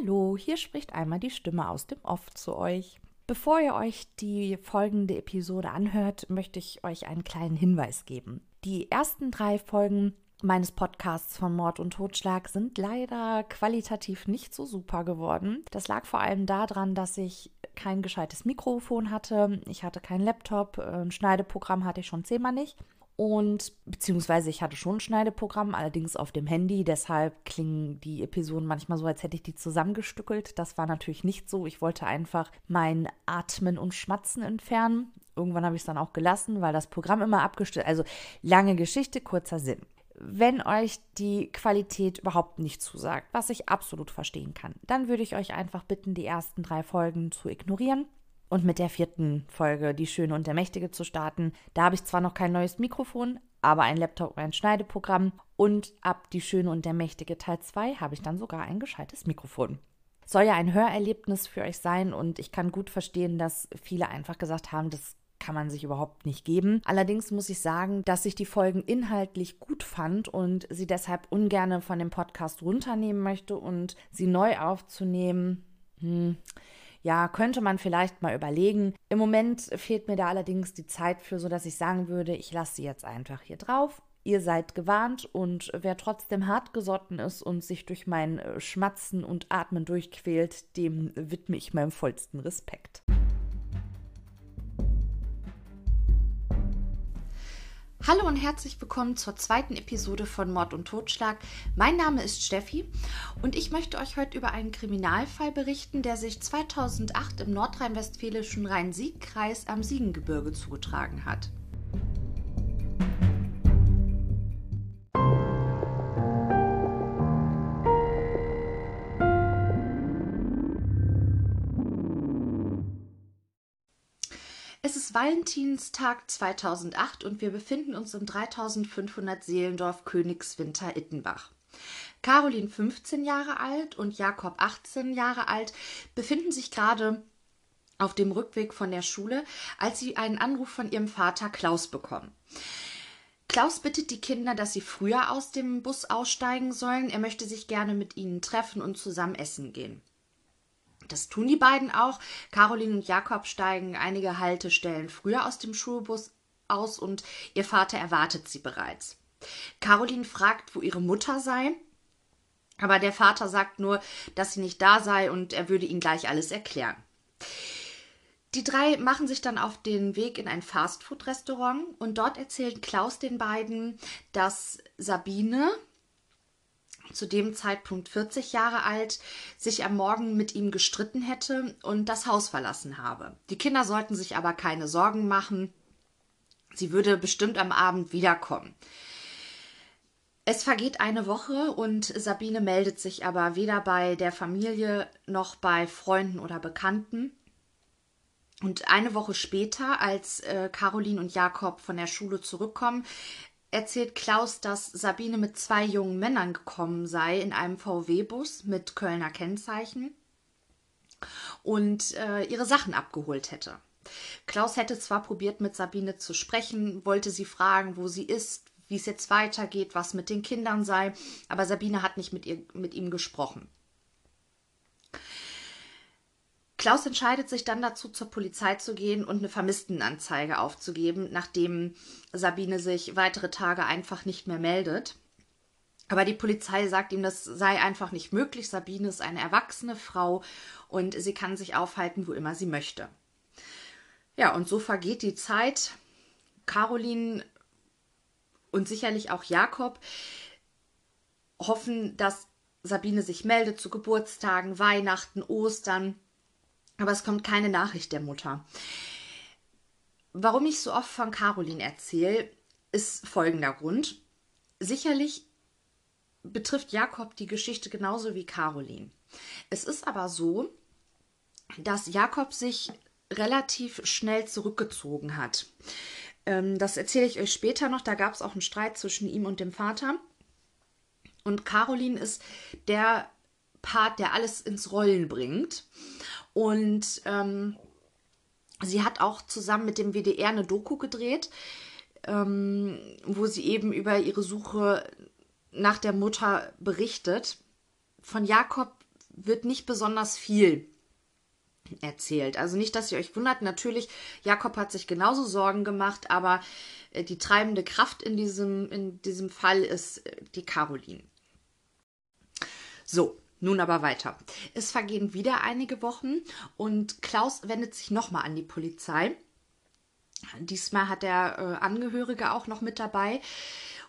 Hallo, hier spricht einmal die Stimme aus dem Off zu euch. Bevor ihr euch die folgende Episode anhört, möchte ich euch einen kleinen Hinweis geben. Die ersten drei Folgen meines Podcasts von Mord und Totschlag sind leider qualitativ nicht so super geworden. Das lag vor allem daran, dass ich kein gescheites Mikrofon hatte, ich hatte keinen Laptop, ein Schneideprogramm hatte ich schon zehnmal nicht und beziehungsweise ich hatte schon ein Schneideprogramm, allerdings auf dem Handy. Deshalb klingen die Episoden manchmal so, als hätte ich die zusammengestückelt. Das war natürlich nicht so. Ich wollte einfach mein Atmen und Schmatzen entfernen. Irgendwann habe ich es dann auch gelassen, weil das Programm immer abgestellt. Also lange Geschichte, kurzer Sinn. Wenn euch die Qualität überhaupt nicht zusagt, was ich absolut verstehen kann, dann würde ich euch einfach bitten, die ersten drei Folgen zu ignorieren und mit der vierten Folge, Die Schöne und der Mächtige, zu starten. Da habe ich zwar noch kein neues Mikrofon, aber ein Laptop und ein Schneideprogramm. Und ab Die Schöne und der Mächtige Teil 2 habe ich dann sogar ein gescheites Mikrofon. Soll ja ein Hörerlebnis für euch sein und ich kann gut verstehen, dass viele einfach gesagt haben, das kann man sich überhaupt nicht geben. Allerdings muss ich sagen, dass ich die Folgen inhaltlich gut fand und sie deshalb ungern von dem Podcast runternehmen möchte und sie neu aufzunehmen. Hm ja, könnte man vielleicht mal überlegen. Im Moment fehlt mir da allerdings die Zeit für, sodass ich sagen würde, ich lasse sie jetzt einfach hier drauf. Ihr seid gewarnt und wer trotzdem hartgesotten ist und sich durch mein äh, Schmatzen und Atmen durchquält, dem widme ich meinem vollsten Respekt. Hallo und herzlich willkommen zur zweiten Episode von Mord und Totschlag. Mein Name ist Steffi und ich möchte euch heute über einen Kriminalfall berichten, der sich 2008 im nordrhein-westfälischen Rhein-Sieg-Kreis am Siegengebirge zugetragen hat. Es ist Valentinstag 2008 und wir befinden uns im 3500 Seelendorf Königswinter Ittenbach. Caroline, 15 Jahre alt, und Jakob, 18 Jahre alt, befinden sich gerade auf dem Rückweg von der Schule, als sie einen Anruf von ihrem Vater Klaus bekommen. Klaus bittet die Kinder, dass sie früher aus dem Bus aussteigen sollen. Er möchte sich gerne mit ihnen treffen und zusammen essen gehen. Das tun die beiden auch. Caroline und Jakob steigen einige Haltestellen früher aus dem Schulbus aus und ihr Vater erwartet sie bereits. Caroline fragt, wo ihre Mutter sei, aber der Vater sagt nur, dass sie nicht da sei und er würde ihnen gleich alles erklären. Die drei machen sich dann auf den Weg in ein Fastfood-Restaurant und dort erzählt Klaus den beiden, dass Sabine, zu dem Zeitpunkt 40 Jahre alt, sich am Morgen mit ihm gestritten hätte und das Haus verlassen habe. Die Kinder sollten sich aber keine Sorgen machen. Sie würde bestimmt am Abend wiederkommen. Es vergeht eine Woche und Sabine meldet sich aber weder bei der Familie noch bei Freunden oder Bekannten. Und eine Woche später, als äh, Caroline und Jakob von der Schule zurückkommen, erzählt Klaus, dass Sabine mit zwei jungen Männern gekommen sei in einem VW-Bus mit Kölner Kennzeichen und äh, ihre Sachen abgeholt hätte. Klaus hätte zwar probiert, mit Sabine zu sprechen, wollte sie fragen, wo sie ist, wie es jetzt weitergeht, was mit den Kindern sei, aber Sabine hat nicht mit, ihr, mit ihm gesprochen. Klaus entscheidet sich dann dazu, zur Polizei zu gehen und eine Vermisstenanzeige aufzugeben, nachdem Sabine sich weitere Tage einfach nicht mehr meldet. Aber die Polizei sagt ihm, das sei einfach nicht möglich. Sabine ist eine erwachsene Frau und sie kann sich aufhalten, wo immer sie möchte. Ja, und so vergeht die Zeit. Caroline und sicherlich auch Jakob hoffen, dass Sabine sich meldet zu Geburtstagen, Weihnachten, Ostern aber es kommt keine Nachricht der Mutter. Warum ich so oft von Caroline erzähle, ist folgender Grund. Sicherlich betrifft Jakob die Geschichte genauso wie Caroline. Es ist aber so, dass Jakob sich relativ schnell zurückgezogen hat. Ähm, das erzähle ich euch später noch. Da gab es auch einen Streit zwischen ihm und dem Vater. Und Caroline ist der Part, der alles ins Rollen bringt. Und ähm, sie hat auch zusammen mit dem WDR eine Doku gedreht, ähm, wo sie eben über ihre Suche nach der Mutter berichtet. Von Jakob wird nicht besonders viel erzählt. Also nicht, dass ihr euch wundert. Natürlich, Jakob hat sich genauso Sorgen gemacht, aber äh, die treibende Kraft in diesem, in diesem Fall ist äh, die Caroline. So, nun aber weiter. Es vergehen wieder einige Wochen und Klaus wendet sich nochmal an die Polizei. Diesmal hat der äh, Angehörige auch noch mit dabei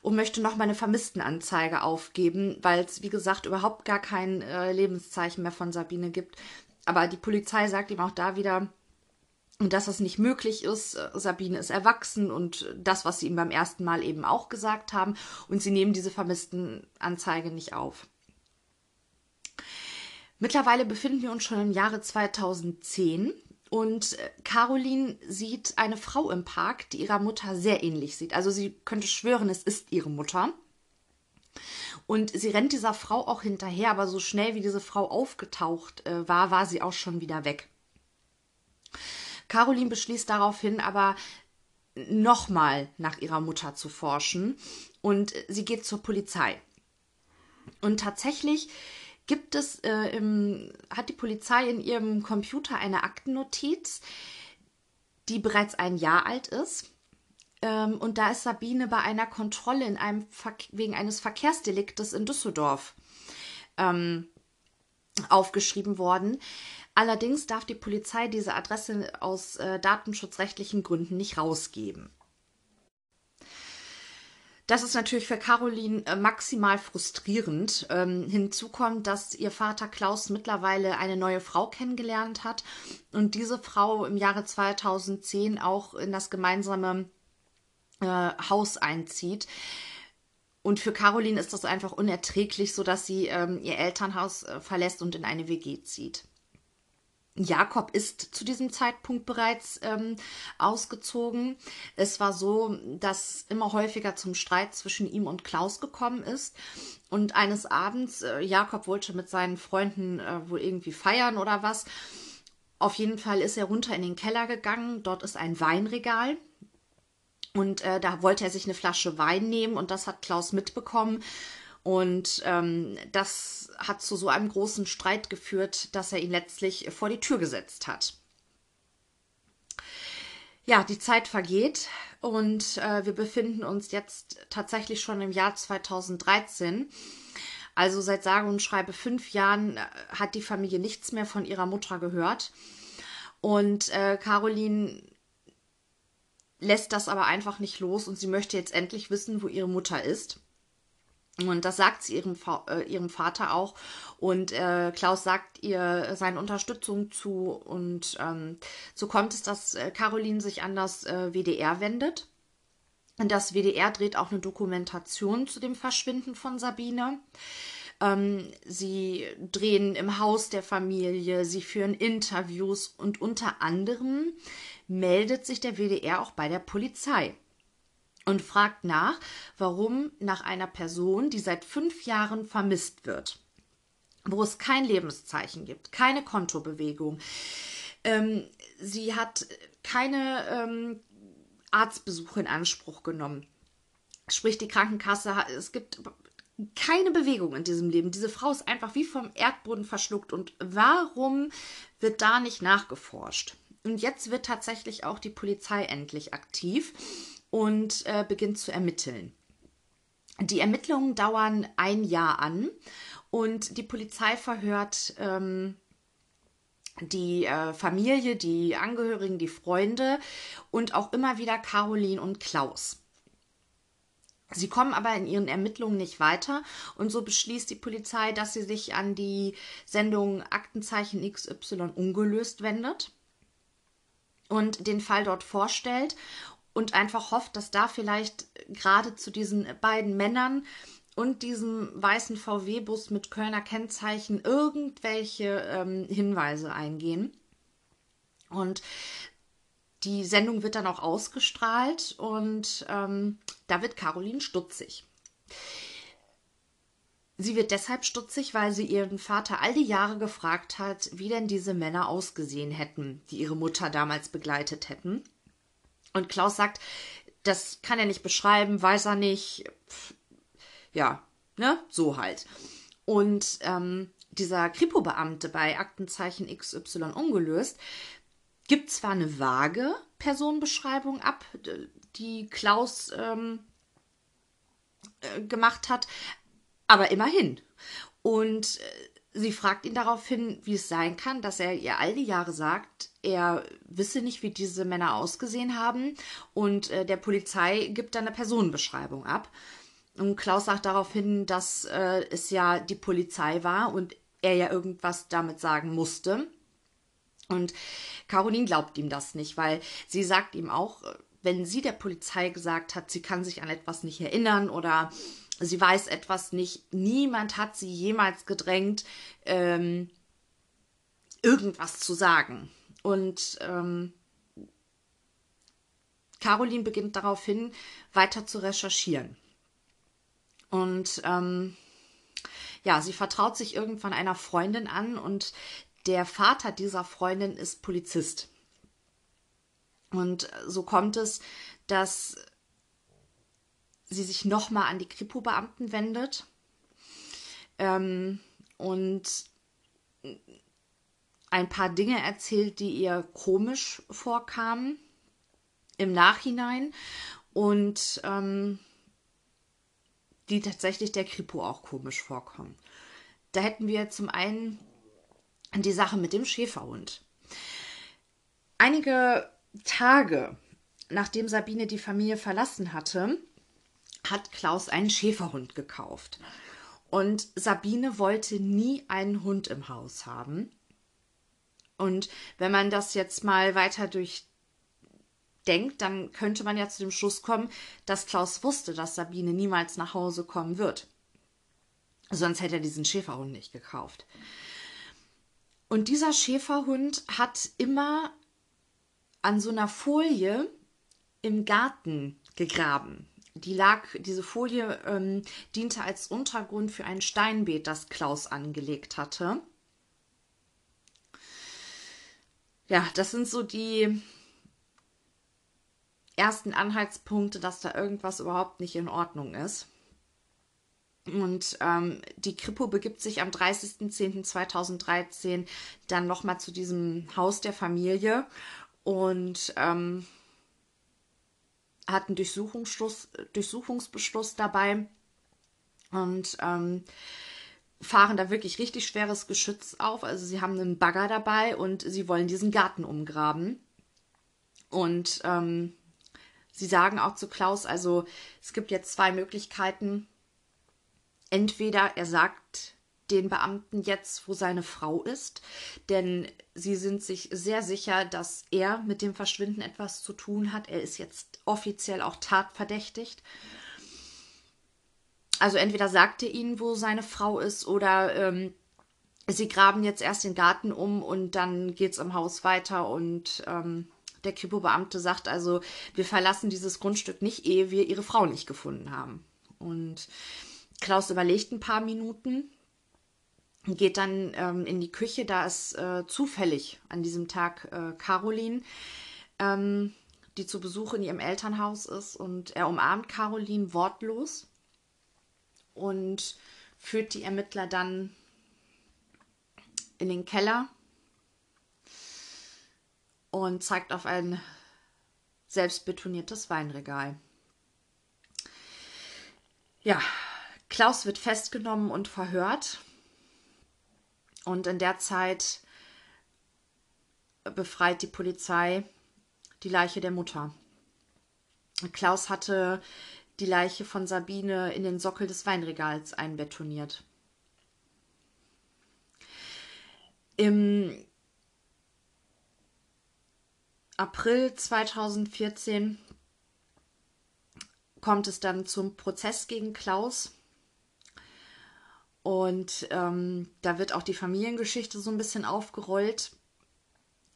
und möchte nochmal eine Vermisstenanzeige aufgeben, weil es, wie gesagt, überhaupt gar kein äh, Lebenszeichen mehr von Sabine gibt. Aber die Polizei sagt ihm auch da wieder, dass das nicht möglich ist. Sabine ist erwachsen und das, was sie ihm beim ersten Mal eben auch gesagt haben. Und sie nehmen diese Vermisstenanzeige nicht auf. Mittlerweile befinden wir uns schon im Jahre 2010 und äh, Caroline sieht eine Frau im Park, die ihrer Mutter sehr ähnlich sieht. Also sie könnte schwören, es ist ihre Mutter. Und sie rennt dieser Frau auch hinterher, aber so schnell wie diese Frau aufgetaucht äh, war, war sie auch schon wieder weg. Caroline beschließt daraufhin aber nochmal nach ihrer Mutter zu forschen und sie geht zur Polizei. Und tatsächlich gibt es, äh, im, hat die Polizei in ihrem Computer eine Aktennotiz, die bereits ein Jahr alt ist. Ähm, und da ist Sabine bei einer Kontrolle in einem wegen eines Verkehrsdeliktes in Düsseldorf ähm, aufgeschrieben worden. Allerdings darf die Polizei diese Adresse aus äh, datenschutzrechtlichen Gründen nicht rausgeben. Das ist natürlich für Caroline äh, maximal frustrierend. Ähm, hinzu kommt, dass ihr Vater Klaus mittlerweile eine neue Frau kennengelernt hat und diese Frau im Jahre 2010 auch in das gemeinsame äh, Haus einzieht. Und für Caroline ist das einfach unerträglich, sodass sie ähm, ihr Elternhaus äh, verlässt und in eine WG zieht. Jakob ist zu diesem Zeitpunkt bereits ähm, ausgezogen. Es war so, dass immer häufiger zum Streit zwischen ihm und Klaus gekommen ist. Und eines Abends, äh, Jakob wollte mit seinen Freunden äh, wohl irgendwie feiern oder was. Auf jeden Fall ist er runter in den Keller gegangen. Dort ist ein Weinregal. Und äh, da wollte er sich eine Flasche Wein nehmen und das hat Klaus mitbekommen. Und ähm, das hat zu so einem großen Streit geführt, dass er ihn letztlich vor die Tür gesetzt hat. Ja, die Zeit vergeht und äh, wir befinden uns jetzt tatsächlich schon im Jahr 2013. Also seit sage und schreibe fünf Jahren äh, hat die Familie nichts mehr von ihrer Mutter gehört. Und äh, Caroline lässt das aber einfach nicht los und sie möchte jetzt endlich wissen, wo ihre Mutter ist. Und das sagt sie ihrem, äh, ihrem Vater auch. Und äh, Klaus sagt ihr seine Unterstützung zu. Und ähm, so kommt es, dass äh, Caroline sich an das äh, WDR wendet. Und das WDR dreht auch eine Dokumentation zu dem Verschwinden von Sabine. Ähm, sie drehen im Haus der Familie, sie führen Interviews und unter anderem meldet sich der WDR auch bei der Polizei und fragt nach, warum nach einer Person, die seit fünf Jahren vermisst wird, wo es kein Lebenszeichen gibt, keine Kontobewegung, ähm, sie hat keine ähm, Arztbesuche in Anspruch genommen. Sprich, die Krankenkasse, es gibt keine Bewegung in diesem Leben. Diese Frau ist einfach wie vom Erdboden verschluckt. Und warum wird da nicht nachgeforscht? Und jetzt wird tatsächlich auch die Polizei endlich aktiv und äh, beginnt zu ermitteln. Die Ermittlungen dauern ein Jahr an und die Polizei verhört ähm, die äh, Familie, die Angehörigen, die Freunde und auch immer wieder Caroline und Klaus. Sie kommen aber in ihren Ermittlungen nicht weiter und so beschließt die Polizei, dass sie sich an die Sendung Aktenzeichen XY ungelöst wendet und den Fall dort vorstellt und einfach hofft, dass da vielleicht gerade zu diesen beiden Männern und diesem weißen VW-Bus mit Kölner Kennzeichen irgendwelche ähm, Hinweise eingehen. Und die Sendung wird dann auch ausgestrahlt und ähm, da wird Caroline stutzig. Sie wird deshalb stutzig, weil sie ihren Vater all die Jahre gefragt hat, wie denn diese Männer ausgesehen hätten, die ihre Mutter damals begleitet hätten. Und Klaus sagt, das kann er nicht beschreiben, weiß er nicht. Pff, ja, ne, so halt. Und ähm, dieser Kripo-Beamte bei Aktenzeichen XY ungelöst gibt zwar eine vage Personenbeschreibung ab, die Klaus ähm, äh, gemacht hat, aber immerhin. Und äh, sie fragt ihn daraufhin, wie es sein kann, dass er ihr all die Jahre sagt, er wisse nicht, wie diese Männer ausgesehen haben. Und äh, der Polizei gibt dann eine Personenbeschreibung ab. Und Klaus sagt daraufhin, dass äh, es ja die Polizei war und er ja irgendwas damit sagen musste. Und Caroline glaubt ihm das nicht, weil sie sagt ihm auch, wenn sie der Polizei gesagt hat, sie kann sich an etwas nicht erinnern oder sie weiß etwas nicht, niemand hat sie jemals gedrängt, ähm, irgendwas zu sagen. Und ähm, Caroline beginnt daraufhin weiter zu recherchieren. Und ähm, ja, sie vertraut sich irgendwann einer Freundin an und der Vater dieser Freundin ist Polizist. Und so kommt es, dass sie sich nochmal an die Kripo-Beamten wendet ähm, und ein paar Dinge erzählt, die ihr komisch vorkamen im Nachhinein und ähm, die tatsächlich der Kripo auch komisch vorkommen. Da hätten wir zum einen die Sache mit dem Schäferhund. Einige Tage nachdem Sabine die Familie verlassen hatte, hat Klaus einen Schäferhund gekauft. Und Sabine wollte nie einen Hund im Haus haben. Und wenn man das jetzt mal weiter durchdenkt, dann könnte man ja zu dem Schluss kommen, dass Klaus wusste, dass Sabine niemals nach Hause kommen wird. Sonst hätte er diesen Schäferhund nicht gekauft. Und dieser Schäferhund hat immer an so einer Folie im Garten gegraben. Die lag, diese Folie ähm, diente als Untergrund für ein Steinbeet, das Klaus angelegt hatte. Ja, das sind so die ersten Anhaltspunkte, dass da irgendwas überhaupt nicht in Ordnung ist. Und ähm, die Kripo begibt sich am 30.10.2013 dann nochmal zu diesem Haus der Familie und ähm, hat einen Durchsuchungsbeschluss dabei und ähm, fahren da wirklich richtig schweres Geschütz auf. Also sie haben einen Bagger dabei und sie wollen diesen Garten umgraben. Und ähm, sie sagen auch zu Klaus, also es gibt jetzt zwei Möglichkeiten entweder er sagt den Beamten jetzt, wo seine Frau ist, denn sie sind sich sehr sicher, dass er mit dem Verschwinden etwas zu tun hat. Er ist jetzt offiziell auch tatverdächtigt. Also entweder sagt er ihnen, wo seine Frau ist, oder ähm, sie graben jetzt erst den Garten um und dann geht es im Haus weiter und ähm, der Kripo-Beamte sagt also, wir verlassen dieses Grundstück nicht, ehe wir ihre Frau nicht gefunden haben. Und Klaus überlegt ein paar Minuten, geht dann ähm, in die Küche. Da ist äh, zufällig an diesem Tag äh, Caroline, ähm, die zu Besuch in ihrem Elternhaus ist. Und er umarmt Caroline wortlos und führt die Ermittler dann in den Keller und zeigt auf ein selbstbetoniertes Weinregal. Ja, Klaus wird festgenommen und verhört. Und in der Zeit befreit die Polizei die Leiche der Mutter. Klaus hatte die Leiche von Sabine in den Sockel des Weinregals einbetoniert. Im April 2014 kommt es dann zum Prozess gegen Klaus. Und ähm, da wird auch die Familiengeschichte so ein bisschen aufgerollt.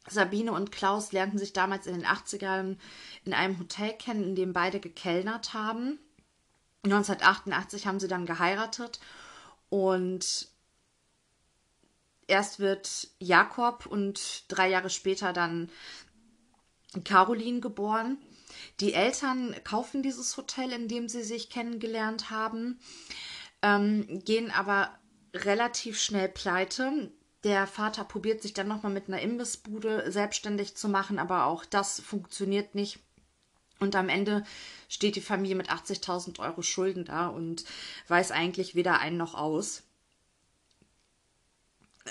Sabine und Klaus lernten sich damals in den 80ern in einem Hotel kennen, in dem beide gekellnert haben. 1988 haben sie dann geheiratet und erst wird Jakob und drei Jahre später dann Caroline geboren. Die Eltern kaufen dieses Hotel, in dem sie sich kennengelernt haben ähm, gehen aber relativ schnell pleite. Der Vater probiert sich dann nochmal mit einer Imbissbude selbstständig zu machen, aber auch das funktioniert nicht. Und am Ende steht die Familie mit 80.000 Euro Schulden da und weiß eigentlich weder ein noch aus.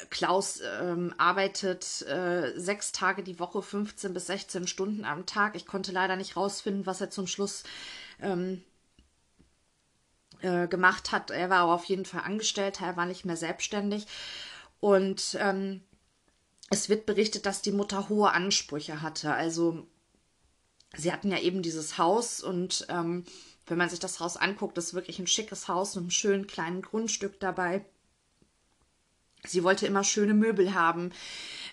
Klaus ähm, arbeitet äh, sechs Tage die Woche, 15 bis 16 Stunden am Tag. Ich konnte leider nicht rausfinden, was er zum Schluss ähm, äh, gemacht hat. Er war aber auf jeden Fall Angestellter, er war nicht mehr selbstständig. Und ähm, es wird berichtet, dass die Mutter hohe Ansprüche hatte. Also sie hatten ja eben dieses Haus und ähm, wenn man sich das Haus anguckt, ist wirklich ein schickes Haus mit einem schönen kleinen Grundstück dabei. Sie wollte immer schöne Möbel haben,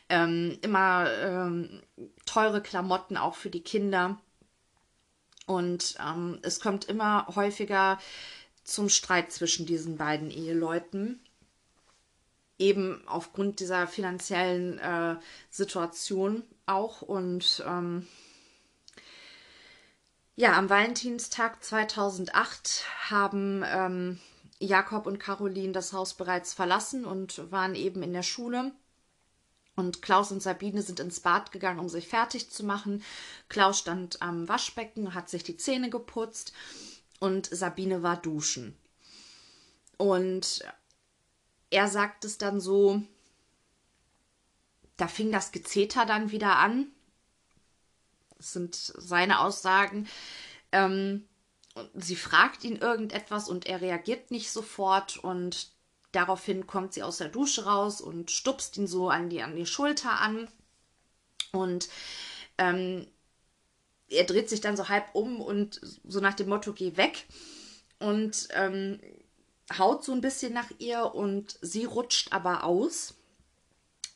ähm, immer ähm, teure Klamotten auch für die Kinder. Und ähm, es kommt immer häufiger zum Streit zwischen diesen beiden Eheleuten. Eben aufgrund dieser finanziellen äh, Situation auch. Und ähm, ja, am Valentinstag 2008 haben ähm, Jakob und Caroline das Haus bereits verlassen und waren eben in der Schule. Und Klaus und Sabine sind ins Bad gegangen, um sich fertig zu machen. Klaus stand am Waschbecken, hat sich die Zähne geputzt und Sabine war duschen. Und er sagt es dann so, da fing das Gezeter dann wieder an. Das sind seine Aussagen. Ähm, sie fragt ihn irgendetwas und er reagiert nicht sofort und daraufhin kommt sie aus der Dusche raus und stupst ihn so an die, an die Schulter an und ähm, er dreht sich dann so halb um und so nach dem Motto, geh weg und ähm, haut so ein bisschen nach ihr und sie rutscht aber aus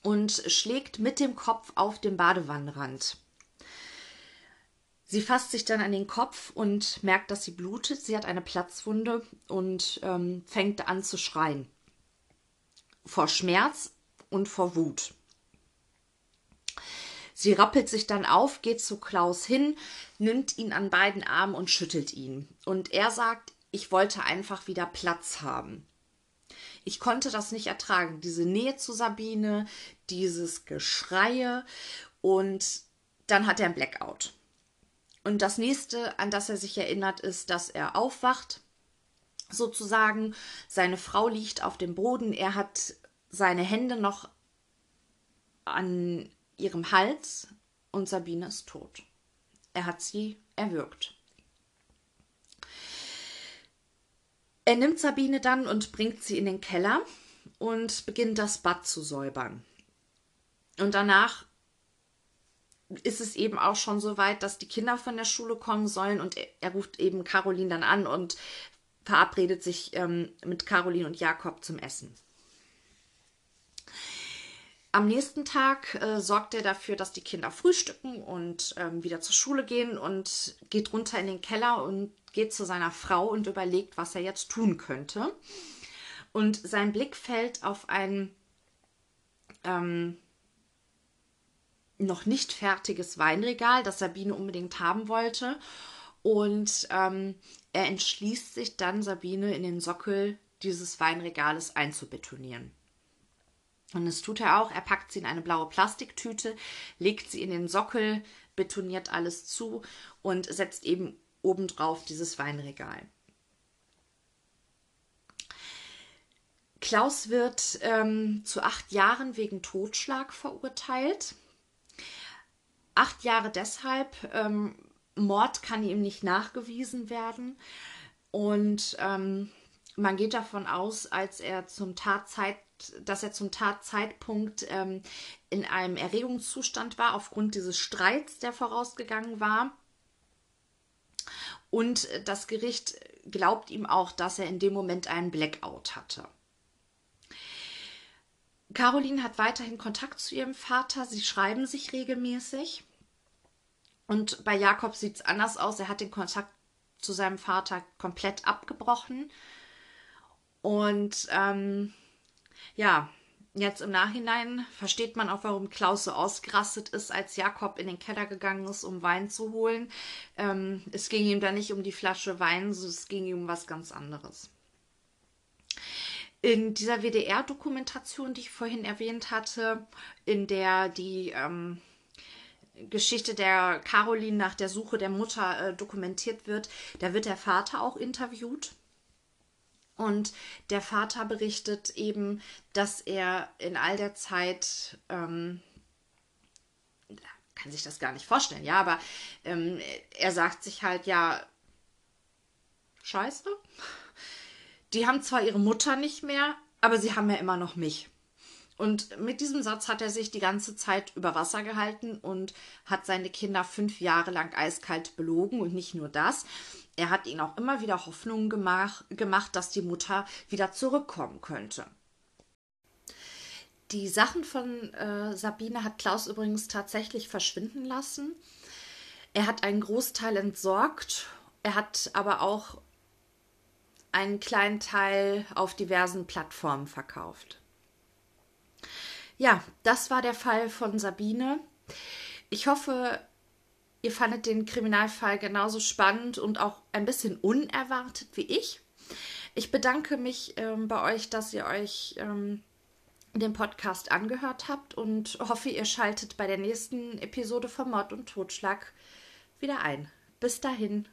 und schlägt mit dem Kopf auf den Badewannenrand. Sie fasst sich dann an den Kopf und merkt, dass sie blutet. Sie hat eine Platzwunde und ähm, fängt an zu schreien. Vor Schmerz und vor Wut. Sie rappelt sich dann auf, geht zu Klaus hin, nimmt ihn an beiden Armen und schüttelt ihn. Und er sagt, ich wollte einfach wieder Platz haben. Ich konnte das nicht ertragen, diese Nähe zu Sabine, dieses Geschreie und dann hat er ein Blackout. Und das nächste, an das er sich erinnert, ist, dass er aufwacht, sozusagen. Seine Frau liegt auf dem Boden. Er hat seine Hände noch an ihrem Hals und Sabine ist tot. Er hat sie erwürgt. Er nimmt Sabine dann und bringt sie in den Keller und beginnt das Bad zu säubern. Und danach ist es eben auch schon so weit, dass die Kinder von der Schule kommen sollen und er, ruft eben Caroline dann an und verabredet sich ähm, mit Caroline und Jakob zum Essen. Am nächsten Tag äh, sorgt er dafür, dass die Kinder frühstücken und ähm, wieder zur Schule gehen und geht runter in den Keller und geht zu seiner Frau und überlegt, was er jetzt tun könnte. Und sein Blick fällt auf ein ähm, noch nicht fertiges Weinregal, das Sabine unbedingt haben wollte. Und ähm, er entschließt sich dann, Sabine in den Sockel dieses Weinregales einzubetonieren. Und das tut er auch. Er packt sie in eine blaue Plastiktüte, legt sie in den Sockel, betoniert alles zu und setzt eben obendrauf dieses Weinregal. Klaus wird ähm, zu acht Jahren wegen Totschlag verurteilt. Acht Jahre deshalb, ähm, Mord kann ihm nicht nachgewiesen werden. Und ähm, man geht davon aus, als er zum Tatzeit, dass er zum Tatzeitpunkt ähm, in einem Erregungszustand war, aufgrund dieses Streits, der vorausgegangen war. Und das Gericht glaubt ihm auch, dass er in dem Moment einen Blackout hatte. Caroline hat weiterhin Kontakt zu ihrem Vater. Sie schreiben sich regelmäßig. Und bei Jakob sieht es anders aus. Er hat den Kontakt zu seinem Vater komplett abgebrochen. Und ähm, ja, jetzt im Nachhinein versteht man auch, warum Klaus so ausgerastet ist, als Jakob in den Keller gegangen ist, um Wein zu holen. Ähm, es ging ihm da nicht um die Flasche Wein, es ging ihm um was ganz anderes. In dieser WDR-Dokumentation, die ich vorhin erwähnt hatte, in der die ähm, Geschichte der Caroline nach der Suche der Mutter äh, dokumentiert wird, da wird der Vater auch interviewt. Und der Vater berichtet eben, dass er in all der Zeit, ähm, kann sich das gar nicht vorstellen, ja, aber ähm, er sagt sich halt, ja, scheiße. Die haben zwar ihre Mutter nicht mehr, aber sie haben ja immer noch mich. Und mit diesem Satz hat er sich die ganze Zeit über Wasser gehalten und hat seine Kinder fünf Jahre lang eiskalt belogen. Und nicht nur das, er hat ihnen auch immer wieder Hoffnungen gemach, gemacht, dass die Mutter wieder zurückkommen könnte. Die Sachen von äh, Sabine hat Klaus übrigens tatsächlich verschwinden lassen. Er hat einen Großteil entsorgt. Er hat aber auch einen kleinen Teil auf diversen Plattformen verkauft. Ja, das war der Fall von Sabine. Ich hoffe, ihr fandet den Kriminalfall genauso spannend und auch ein bisschen unerwartet wie ich. Ich bedanke mich ähm, bei euch, dass ihr euch ähm, den Podcast angehört habt und hoffe, ihr schaltet bei der nächsten Episode von Mord und Totschlag wieder ein. Bis dahin.